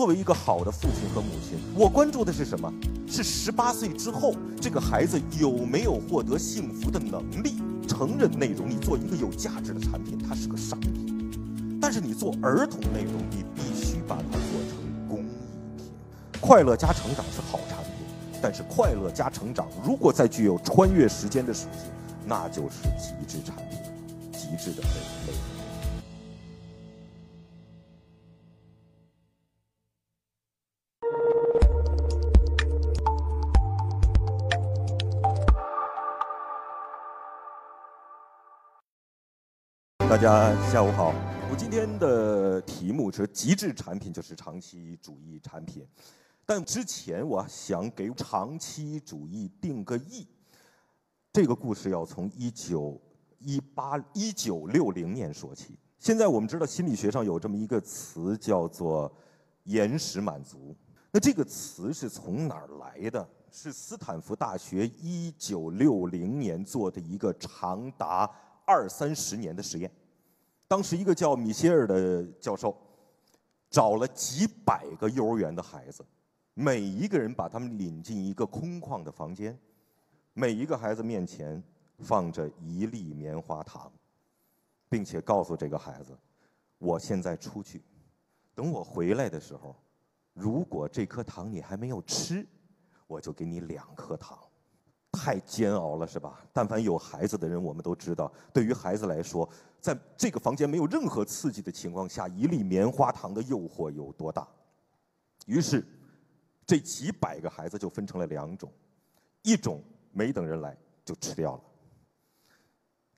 作为一个好的父亲和母亲，我关注的是什么？是十八岁之后这个孩子有没有获得幸福的能力？成人内容，你做一个有价值的产品，它是个商品；但是你做儿童内容，你必须把它做成公益品。快乐加成长是好产品，但是快乐加成长如果再具有穿越时间的属性，那就是极致产品，极致的内容。大家下午好，我今天的题目是极致产品就是长期主义产品，但之前我想给长期主义定个义。这个故事要从一九一八一九六零年说起。现在我们知道心理学上有这么一个词叫做延时满足，那这个词是从哪儿来的？是斯坦福大学一九六零年做的一个长达二三十年的实验。当时一个叫米歇尔的教授，找了几百个幼儿园的孩子，每一个人把他们领进一个空旷的房间，每一个孩子面前放着一粒棉花糖，并且告诉这个孩子：“我现在出去，等我回来的时候，如果这颗糖你还没有吃，我就给你两颗糖。”太煎熬了，是吧？但凡有孩子的人，我们都知道，对于孩子来说，在这个房间没有任何刺激的情况下，一粒棉花糖的诱惑有多大？于是，这几百个孩子就分成了两种，一种没等人来就吃掉了。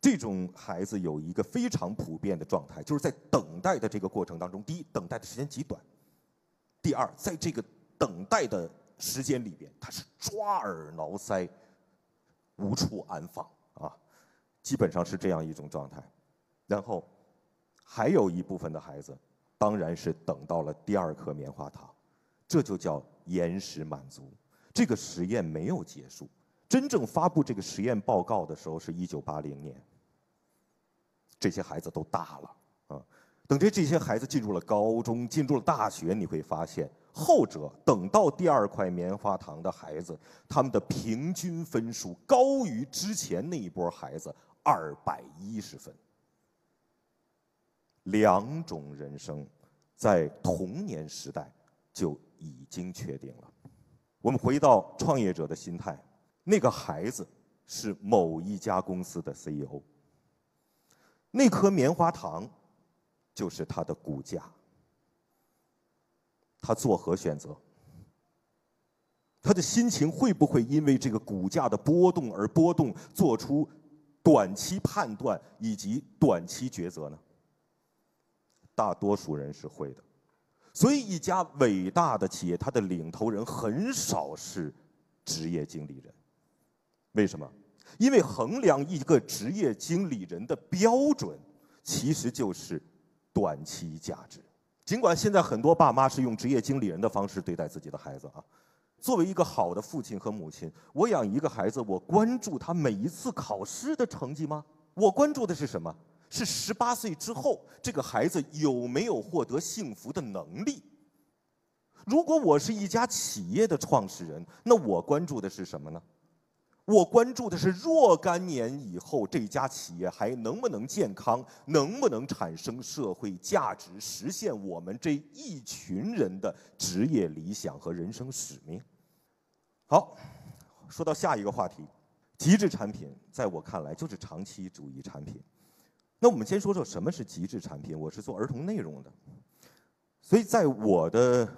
这种孩子有一个非常普遍的状态，就是在等待的这个过程当中，第一，等待的时间极短；第二，在这个等待的时间里边，他是抓耳挠腮。无处安放啊，基本上是这样一种状态。然后还有一部分的孩子，当然是等到了第二颗棉花糖，这就叫延时满足。这个实验没有结束，真正发布这个实验报告的时候是一九八零年。这些孩子都大了啊，等着这些孩子进入了高中，进入了大学，你会发现。后者等到第二块棉花糖的孩子，他们的平均分数高于之前那一波孩子二百一十分。两种人生，在童年时代就已经确定了。我们回到创业者的心态，那个孩子是某一家公司的 CEO，那颗棉花糖就是他的股价。他作何选择？他的心情会不会因为这个股价的波动而波动，做出短期判断以及短期抉择呢？大多数人是会的。所以，一家伟大的企业，它的领头人很少是职业经理人。为什么？因为衡量一个职业经理人的标准，其实就是短期价值。尽管现在很多爸妈是用职业经理人的方式对待自己的孩子啊，作为一个好的父亲和母亲，我养一个孩子，我关注他每一次考试的成绩吗？我关注的是什么？是十八岁之后这个孩子有没有获得幸福的能力？如果我是一家企业的创始人，那我关注的是什么呢？我关注的是若干年以后这家企业还能不能健康，能不能产生社会价值，实现我们这一群人的职业理想和人生使命。好，说到下一个话题，极致产品在我看来就是长期主义产品。那我们先说说什么是极致产品。我是做儿童内容的，所以在我的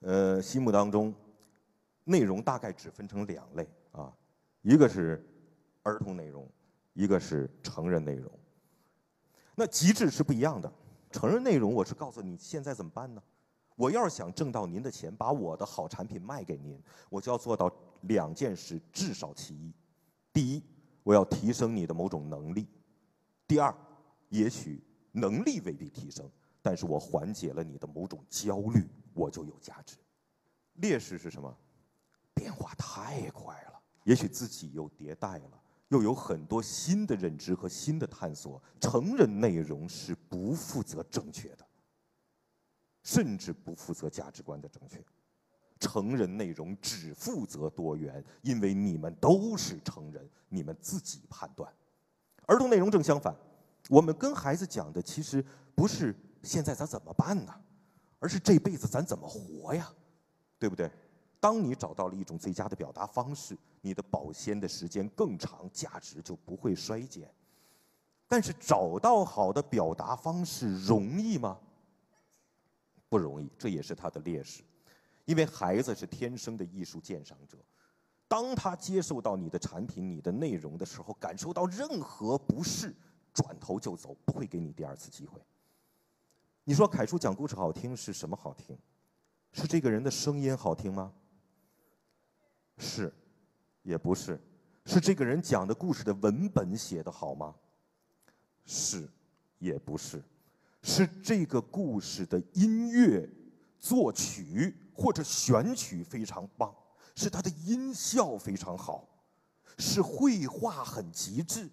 呃心目当中，内容大概只分成两类啊。一个是儿童内容，一个是成人内容。那极致是不一样的。成人内容，我是告诉你现在怎么办呢？我要是想挣到您的钱，把我的好产品卖给您，我就要做到两件事，至少其一。第一，我要提升你的某种能力；第二，也许能力未必提升，但是我缓解了你的某种焦虑，我就有价值。劣势是什么？变化太快了。也许自己又迭代了，又有很多新的认知和新的探索。成人内容是不负责正确的，甚至不负责价值观的正确。成人内容只负责多元，因为你们都是成人，你们自己判断。儿童内容正相反，我们跟孩子讲的其实不是现在咱怎么办呢，而是这辈子咱怎么活呀，对不对？当你找到了一种最佳的表达方式，你的保鲜的时间更长，价值就不会衰减。但是找到好的表达方式容易吗？不容易，这也是他的劣势。因为孩子是天生的艺术鉴赏者，当他接受到你的产品、你的内容的时候，感受到任何不适，转头就走，不会给你第二次机会。你说凯叔讲故事好听是什么好听？是这个人的声音好听吗？是，也不是，是这个人讲的故事的文本写的好吗？是，也不是，是这个故事的音乐作曲。或者选曲非常棒，是他的音效非常好，是绘画很极致，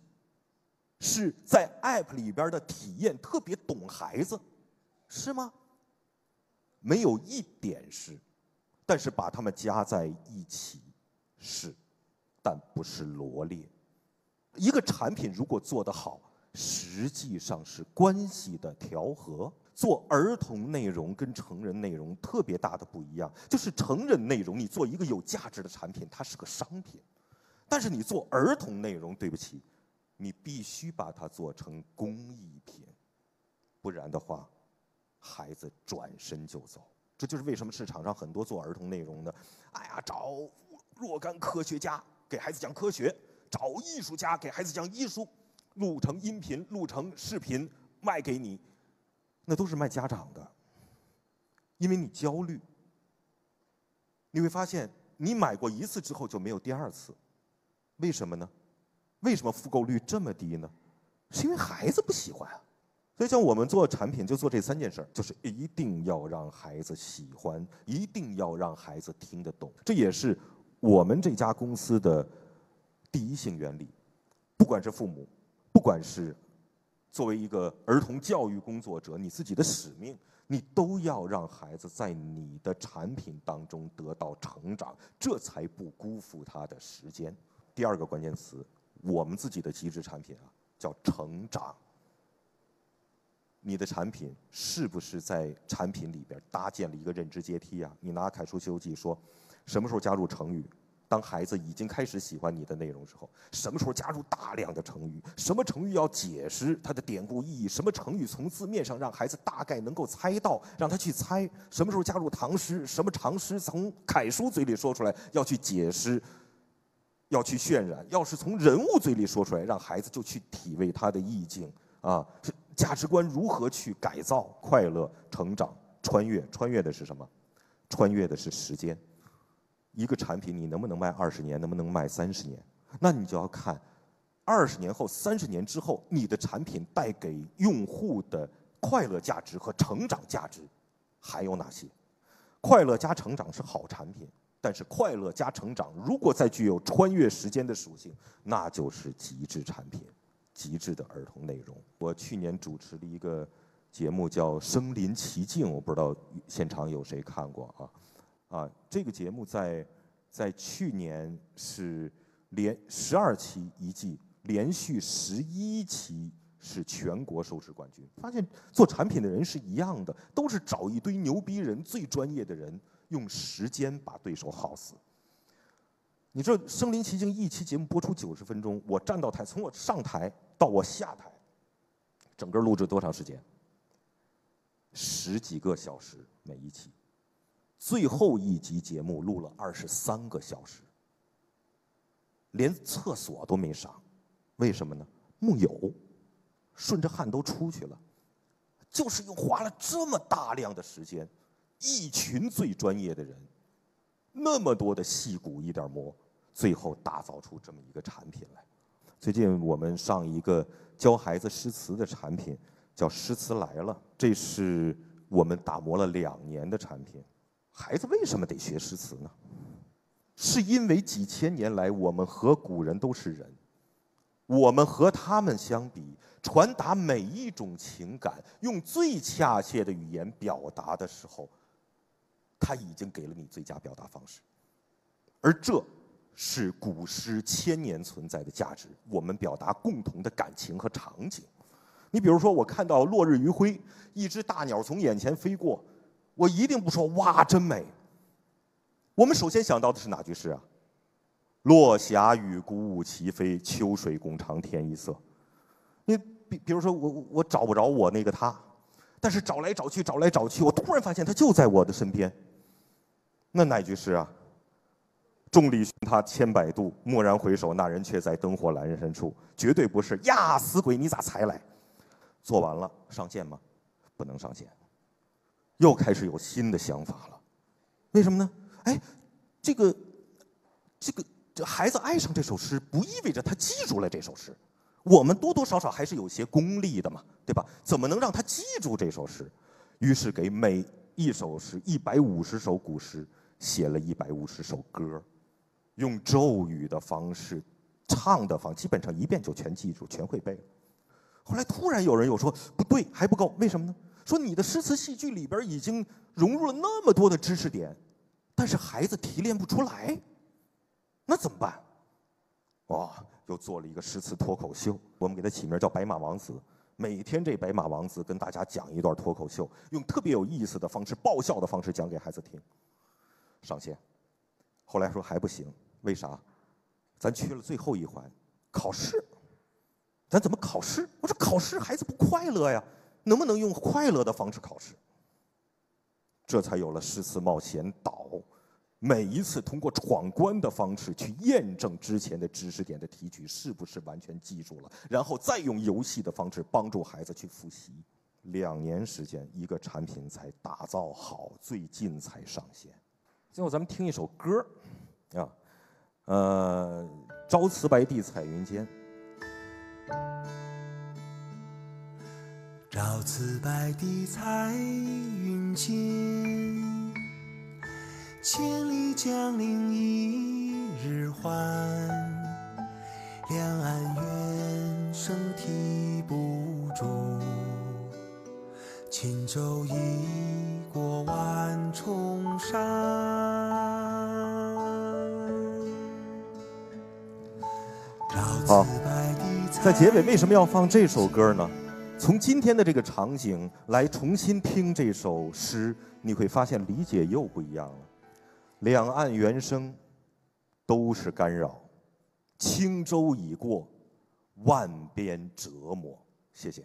是在 App 里边的体验特别懂孩子，是吗？没有一点是，但是把它们加在一起是，但不是罗列。一个产品如果做得好，实际上是关系的调和。做儿童内容跟成人内容特别大的不一样，就是成人内容你做一个有价值的产品，它是个商品；但是你做儿童内容，对不起，你必须把它做成工艺品，不然的话，孩子转身就走。这就是为什么市场上很多做儿童内容的，哎呀，找若干科学家给孩子讲科学，找艺术家给孩子讲艺术，录成音频，录成视频卖给你。那都是卖家长的，因为你焦虑，你会发现你买过一次之后就没有第二次，为什么呢？为什么复购率这么低呢？是因为孩子不喜欢啊。所以像我们做产品就做这三件事儿，就是一定要让孩子喜欢，一定要让孩子听得懂，这也是我们这家公司的第一性原理。不管是父母，不管是。作为一个儿童教育工作者，你自己的使命，你都要让孩子在你的产品当中得到成长，这才不辜负他的时间。第二个关键词，我们自己的极致产品啊，叫成长。你的产品是不是在产品里边搭建了一个认知阶梯啊？你拿《楷书西游记》说，什么时候加入成语？当孩子已经开始喜欢你的内容之后，什么时候加入大量的成语？什么成语要解释它的典故意义？什么成语从字面上让孩子大概能够猜到，让他去猜？什么时候加入唐诗？什么唐诗从楷书嘴里说出来要去解释，要去渲染？要是从人物嘴里说出来，让孩子就去体味它的意境啊！价值观如何去改造？快乐、成长、穿越，穿越的是什么？穿越的是时间。一个产品你能不能卖二十年，能不能卖三十年？那你就要看，二十年后、三十年之后，你的产品带给用户的快乐价值和成长价值还有哪些？快乐加成长是好产品，但是快乐加成长如果再具有穿越时间的属性，那就是极致产品，极致的儿童内容。我去年主持了一个节目叫《身临其境》，我不知道现场有谁看过啊？啊，这个节目在在去年是连十二期一季，连续十一期是全国收视冠军。发现做产品的人是一样的，都是找一堆牛逼人、最专业的人，用时间把对手耗死。你这身临其境一期节目播出九十分钟，我站到台，从我上台到我下台，整个录制多长时间？十几个小时每一期。最后一集节目录了二十三个小时，连厕所都没上，为什么呢？木有，顺着汗都出去了，就是又花了这么大量的时间，一群最专业的人，那么多的戏骨一点磨，最后打造出这么一个产品来。最近我们上一个教孩子诗词的产品，叫《诗词来了》，这是我们打磨了两年的产品。孩子为什么得学诗词呢？是因为几千年来我们和古人都是人，我们和他们相比，传达每一种情感，用最恰切的语言表达的时候，他已经给了你最佳表达方式。而这是古诗千年存在的价值，我们表达共同的感情和场景。你比如说，我看到落日余晖，一只大鸟从眼前飞过，我一定不说哇，真美。我们首先想到的是哪句诗啊？落霞与孤鹜齐飞，秋水共长天一色。你比比如说，我我找不着我那个他，但是找来找去，找来找去，我突然发现他就在我的身边。那哪句诗啊？众里寻他千百度，蓦然回首，那人却在灯火阑珊处。绝对不是呀，死鬼，你咋才来？做完了上线吗？不能上线。又开始有新的想法了，为什么呢？哎，这个，这个，这孩子爱上这首诗，不意味着他记住了这首诗。我们多多少少还是有些功利的嘛，对吧？怎么能让他记住这首诗？于是给每一首诗一百五十首古诗写了一百五十首歌。用咒语的方式唱的方，基本上一遍就全记住，全会背了。后来突然有人又说不对，还不够，为什么呢？说你的诗词戏剧里边已经融入了那么多的知识点，但是孩子提炼不出来，那怎么办？哇，又做了一个诗词脱口秀，我们给它起名叫“白马王子”。每天这白马王子跟大家讲一段脱口秀，用特别有意思的方式、爆笑的方式讲给孩子听。上线，后来说还不行。为啥？咱缺了最后一环，考试。咱怎么考试？我说考试孩子不快乐呀，能不能用快乐的方式考试？这才有了诗词冒险岛，每一次通过闯关的方式去验证之前的知识点的提取是不是完全记住了，然后再用游戏的方式帮助孩子去复习。两年时间，一个产品才打造好，最近才上线。最后，咱们听一首歌啊。呃，朝辞白帝彩云间。朝辞白帝彩云间，千里江陵一日还。两岸猿声啼不住，轻舟已过万重山。好，在结尾为什么要放这首歌呢？从今天的这个场景来重新听这首诗，你会发现理解又不一样了。两岸猿声都是干扰，轻舟已过万边折磨。谢谢。